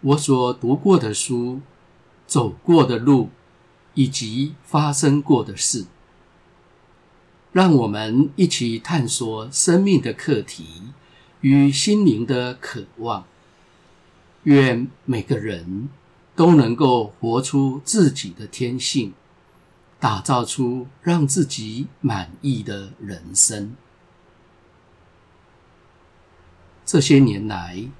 我所读过的书、走过的路，以及发生过的事。让我们一起探索生命的课题与心灵的渴望。愿每个人。都能够活出自己的天性，打造出让自己满意的人生。这些年来，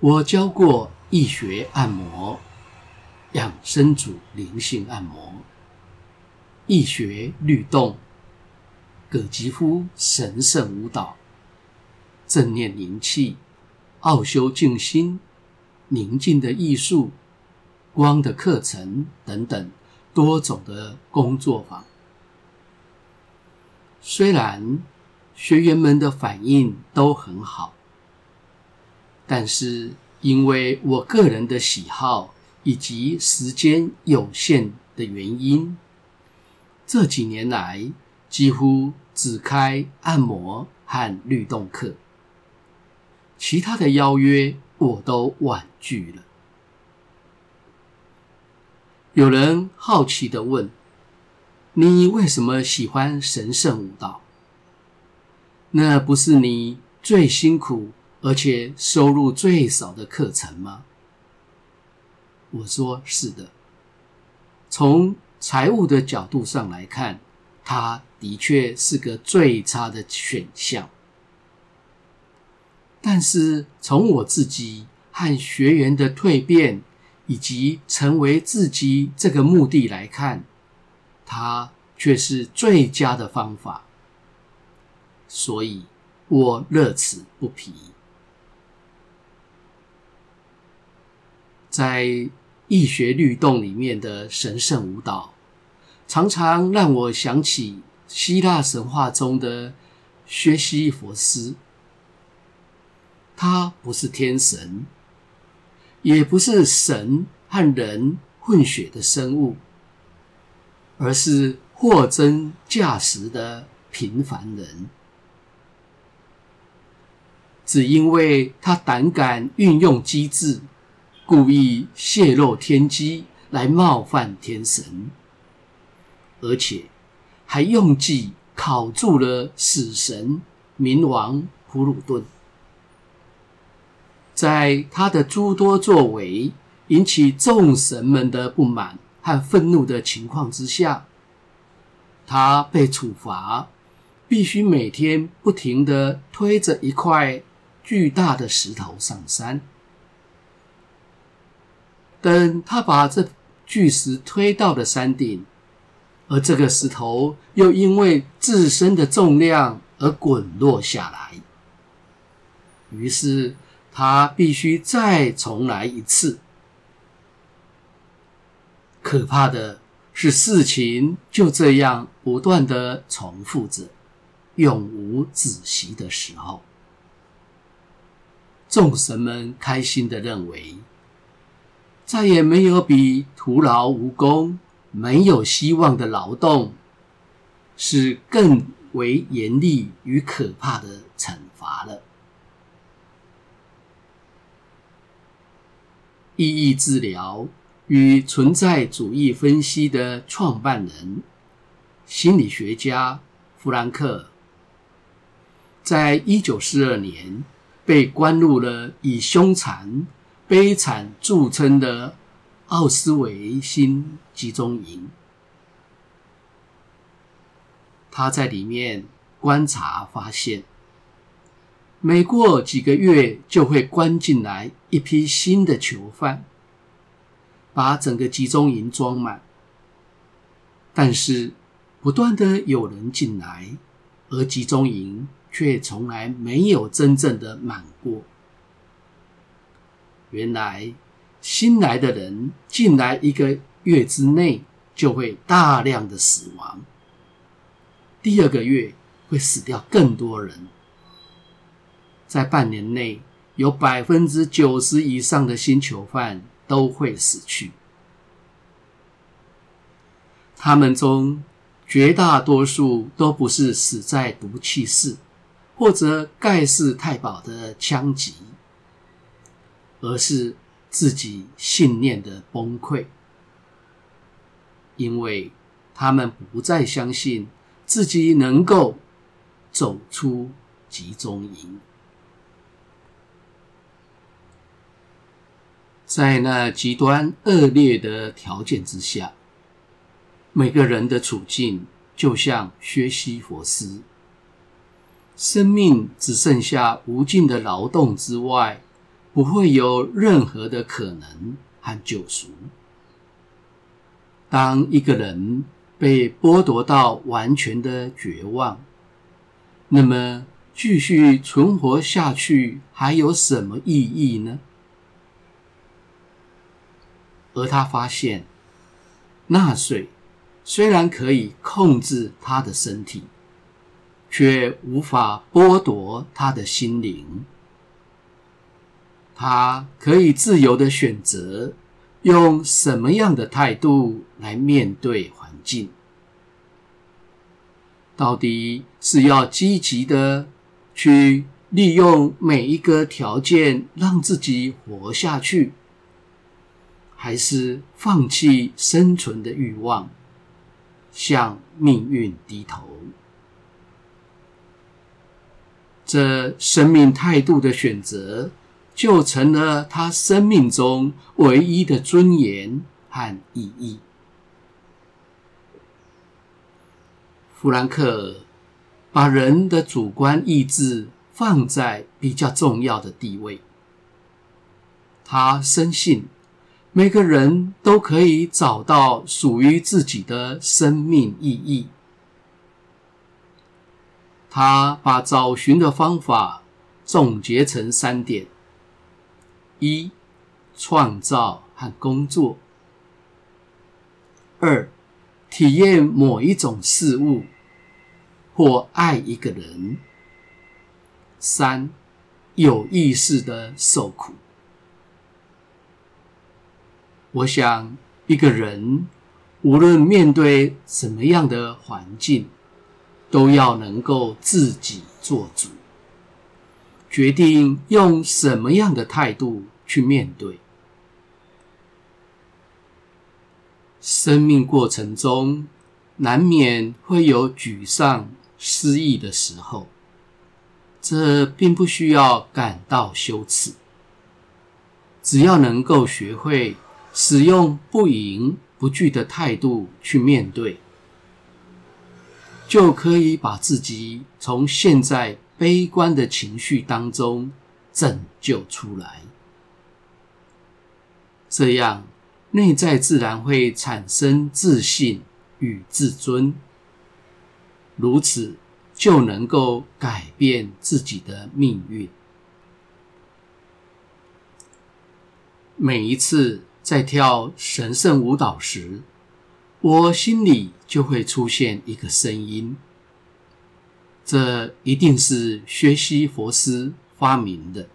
我教过易学按摩、养生组灵性按摩、易学律动、葛吉夫神圣舞蹈、正念灵气、奥修静心、宁静的艺术。光的课程等等多种的工作坊，虽然学员们的反应都很好，但是因为我个人的喜好以及时间有限的原因，这几年来几乎只开按摩和律动课，其他的邀约我都婉拒了。有人好奇的问：“你为什么喜欢神圣舞蹈？那不是你最辛苦而且收入最少的课程吗？”我说：“是的。从财务的角度上来看，它的确是个最差的选项。但是从我自己和学员的蜕变，以及成为自己这个目的来看，它却是最佳的方法，所以我乐此不疲。在易学律动里面的神圣舞蹈，常常让我想起希腊神话中的薛西佛斯，他不是天神。也不是神和人混血的生物，而是货真价实的平凡人。只因为他胆敢运用机智，故意泄露天机来冒犯天神，而且还用计考住了死神冥王普鲁顿。在他的诸多作为引起众神们的不满和愤怒的情况之下，他被处罚，必须每天不停地推着一块巨大的石头上山。等他把这巨石推到了山顶，而这个石头又因为自身的重量而滚落下来，于是。他必须再重来一次。可怕的是，事情就这样不断的重复着，永无止息的时候。众神们开心的认为，再也没有比徒劳无功、没有希望的劳动，是更为严厉与可怕的惩罚了。意义治疗与存在主义分析的创办人、心理学家弗兰克，在一九四二年被关入了以凶残、悲惨著称的奥斯维辛集中营。他在里面观察发现。每过几个月，就会关进来一批新的囚犯，把整个集中营装满。但是，不断的有人进来，而集中营却从来没有真正的满过。原来，新来的人进来一个月之内就会大量的死亡，第二个月会死掉更多人，在半年内有百分之九十以上的新囚犯都会死去，他们中绝大多数都不是死在毒气室或者盖世太保的枪击，而是自己信念的崩溃，因为他们不再相信自己能够走出集中营。在那极端恶劣的条件之下，每个人的处境就像薛西佛斯，生命只剩下无尽的劳动之外，不会有任何的可能和救赎。当一个人被剥夺到完全的绝望，那么继续存活下去还有什么意义呢？而他发现，纳粹虽然可以控制他的身体，却无法剥夺他的心灵。他可以自由的选择用什么样的态度来面对环境。到底是要积极的去利用每一个条件让自己活下去？还是放弃生存的欲望，向命运低头。这生命态度的选择，就成了他生命中唯一的尊严和意义。弗兰克把人的主观意志放在比较重要的地位，他深信。每个人都可以找到属于自己的生命意义。他把找寻的方法总结成三点：一、创造和工作；二、体验某一种事物或爱一个人；三、有意识的受苦。我想，一个人无论面对什么样的环境，都要能够自己做主，决定用什么样的态度去面对。生命过程中，难免会有沮丧、失意的时候，这并不需要感到羞耻，只要能够学会。使用不迎不惧的态度去面对，就可以把自己从现在悲观的情绪当中拯救出来。这样，内在自然会产生自信与自尊，如此就能够改变自己的命运。每一次。在跳神圣舞蹈时，我心里就会出现一个声音：这一定是薛西佛斯发明的，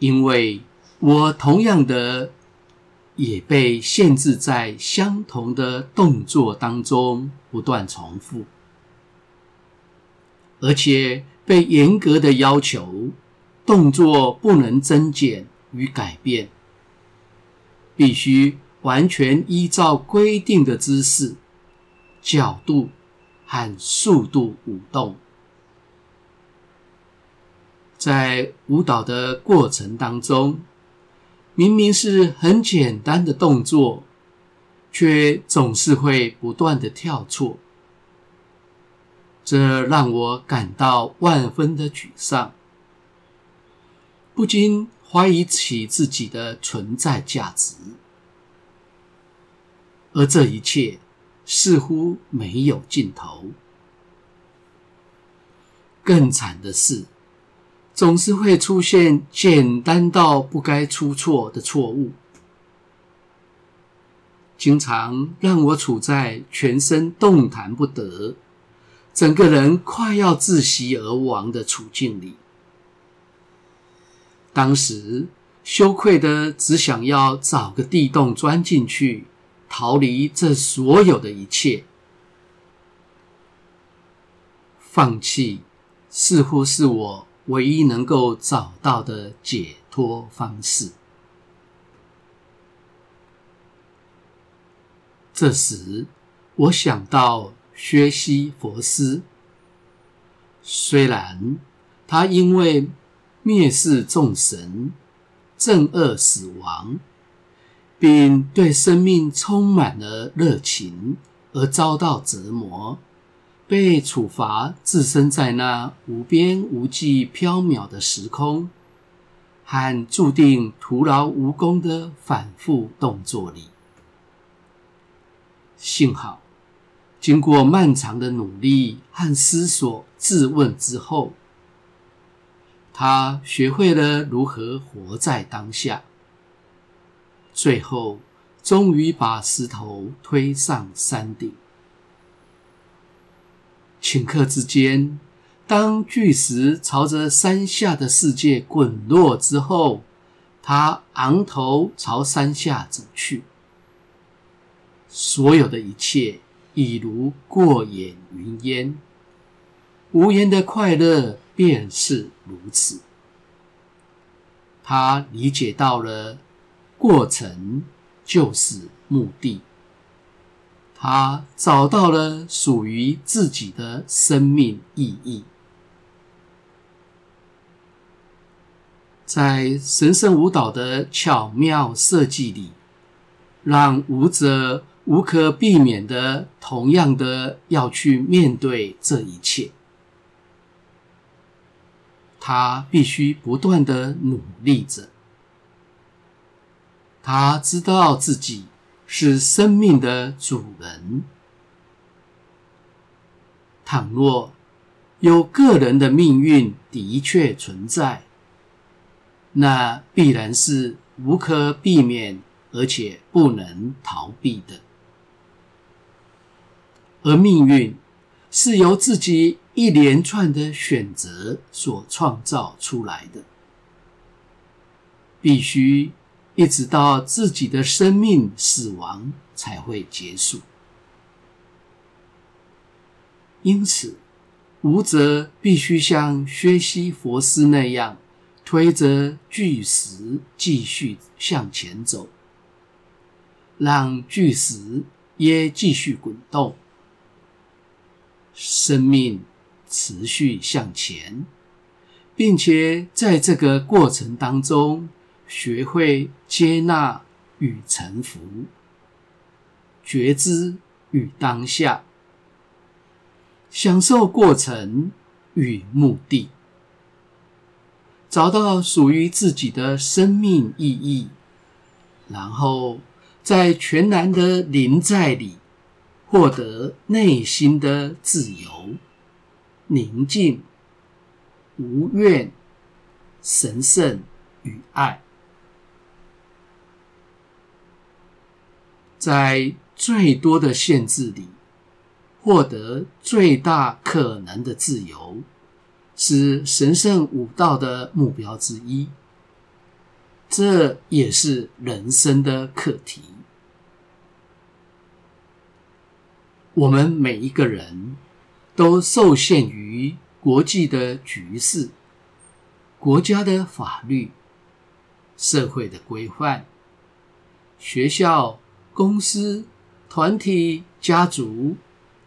因为我同样的也被限制在相同的动作当中不断重复，而且被严格的要求，动作不能增减与改变。必须完全依照规定的姿势、角度和速度舞动。在舞蹈的过程当中，明明是很简单的动作，却总是会不断的跳错。这让我感到万分的沮丧，不禁怀疑起自己的存在价值，而这一切似乎没有尽头。更惨的是，总是会出现简单到不该出错的错误，经常让我处在全身动弹不得、整个人快要窒息而亡的处境里。当时羞愧的只想要找个地洞钻进去，逃离这所有的一切。放弃似乎是我唯一能够找到的解脱方式。这时，我想到薛西佛斯，虽然他因为蔑视众神、憎恶死亡，并对生命充满了热情，而遭到折磨。被处罚，置身在那无边无际、缥缈的时空和注定徒劳无功的反复动作里。幸好，经过漫长的努力和思索、自问之后，他学会了如何活在当下，最后终于把石头推上山顶。顷刻之间，当巨石朝着山下的世界滚落之后，他昂头朝山下走去。所有的一切已如过眼云烟，无言的快乐便是如此。他理解到了，过程就是目的。他找到了属于自己的生命意义，在神圣舞蹈的巧妙设计里，让舞者无可避免的同样的要去面对这一切。他必须不断的努力着，他知道自己。是生命的主人。倘若有个人的命运的确存在，那必然是无可避免而且不能逃避的。而命运是由自己一连串的选择所创造出来的，必须。一直到自己的生命死亡才会结束。因此，舞者必须像薛西佛斯那样，推着巨石继续向前走，让巨石也继续滚动，生命持续向前，并且在这个过程当中。学会接纳与臣服，觉知与当下，享受过程与目的，找到属于自己的生命意义，然后在全然的临在里获得内心的自由、宁静、无怨、神圣与爱。在最多的限制里，获得最大可能的自由，是神圣武道的目标之一。这也是人生的课题。我们每一个人都受限于国际的局势、国家的法律、社会的规范、学校。公司、团体、家族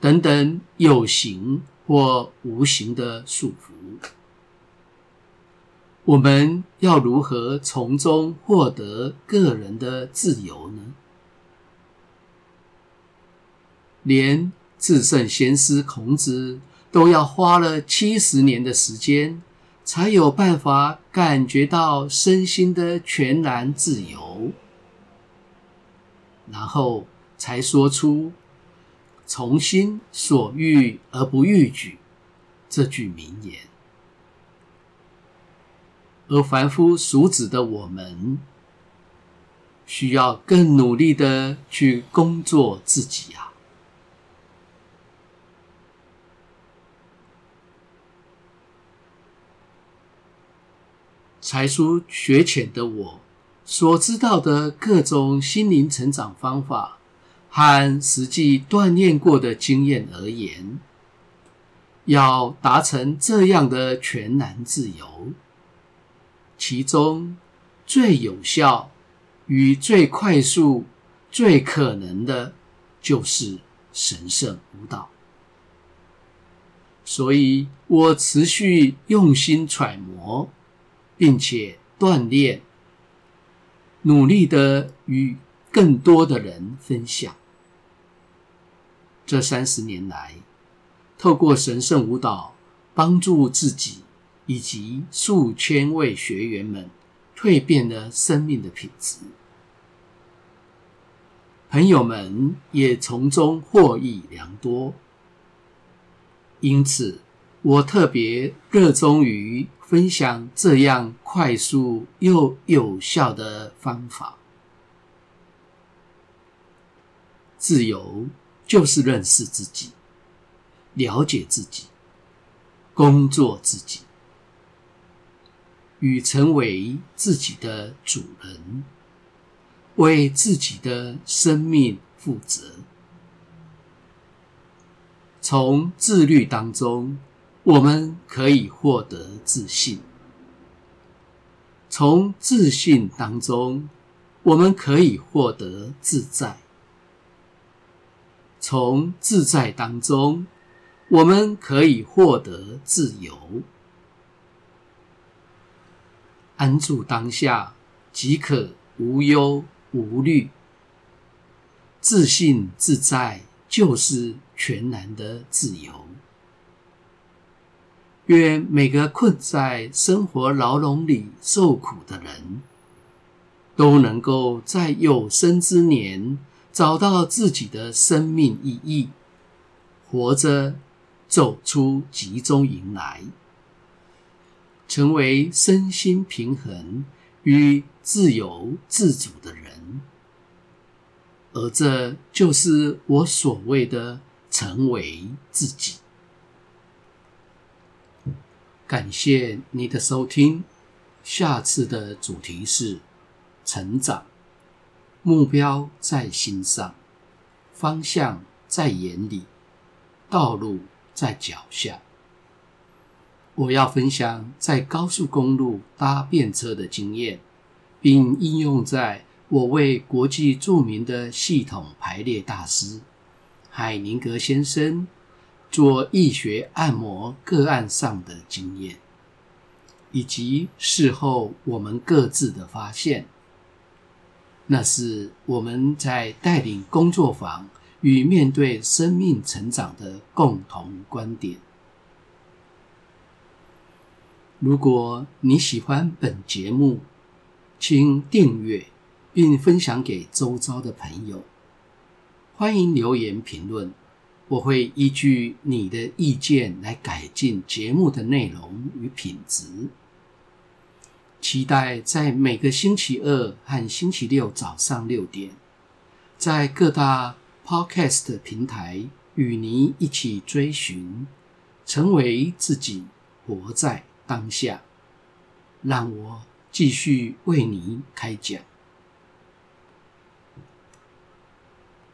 等等有形或无形的束缚，我们要如何从中获得个人的自由呢？连至圣先师孔子都要花了七十年的时间，才有办法感觉到身心的全然自由。然后才说出“从心所欲而不逾矩”这句名言。而凡夫俗子的我们，需要更努力的去工作自己啊。才疏学浅的我，所知道的各种心灵成长方法和实际锻炼过的经验而言，要达成这样的全然自由，其中最有效与最快速、最可能的，就是神圣舞蹈。所以我持续用心揣摩。并且锻炼，努力的与更多的人分享。这三十年来，透过神圣舞蹈，帮助自己以及数千位学员们蜕变了生命的品质，朋友们也从中获益良多。因此，我特别热衷于分享这样快速又有效的方法。自由就是认识自己、了解自己、工作自己，与成为自己的主人，为自己的生命负责。从自律当中。我们可以获得自信，从自信当中，我们可以获得自在；从自在当中，我们可以获得自由。安住当下，即可无忧无虑。自信自在，就是全然的自由。愿每个困在生活牢笼里受苦的人，都能够在有生之年找到自己的生命意义，活着走出集中营来，成为身心平衡与自由自主的人。而这就是我所谓的成为自己。感谢你的收听，下次的主题是成长，目标在心上，方向在眼里，道路在脚下。我要分享在高速公路搭便车的经验，并应用在我为国际著名的系统排列大师海宁格先生。做易学按摩个案上的经验，以及事后我们各自的发现，那是我们在带领工作坊与面对生命成长的共同观点。如果你喜欢本节目，请订阅并分享给周遭的朋友。欢迎留言评论。我会依据你的意见来改进节目的内容与品质。期待在每个星期二和星期六早上六点，在各大 Podcast 平台与你一起追寻，成为自己，活在当下。让我继续为你开讲。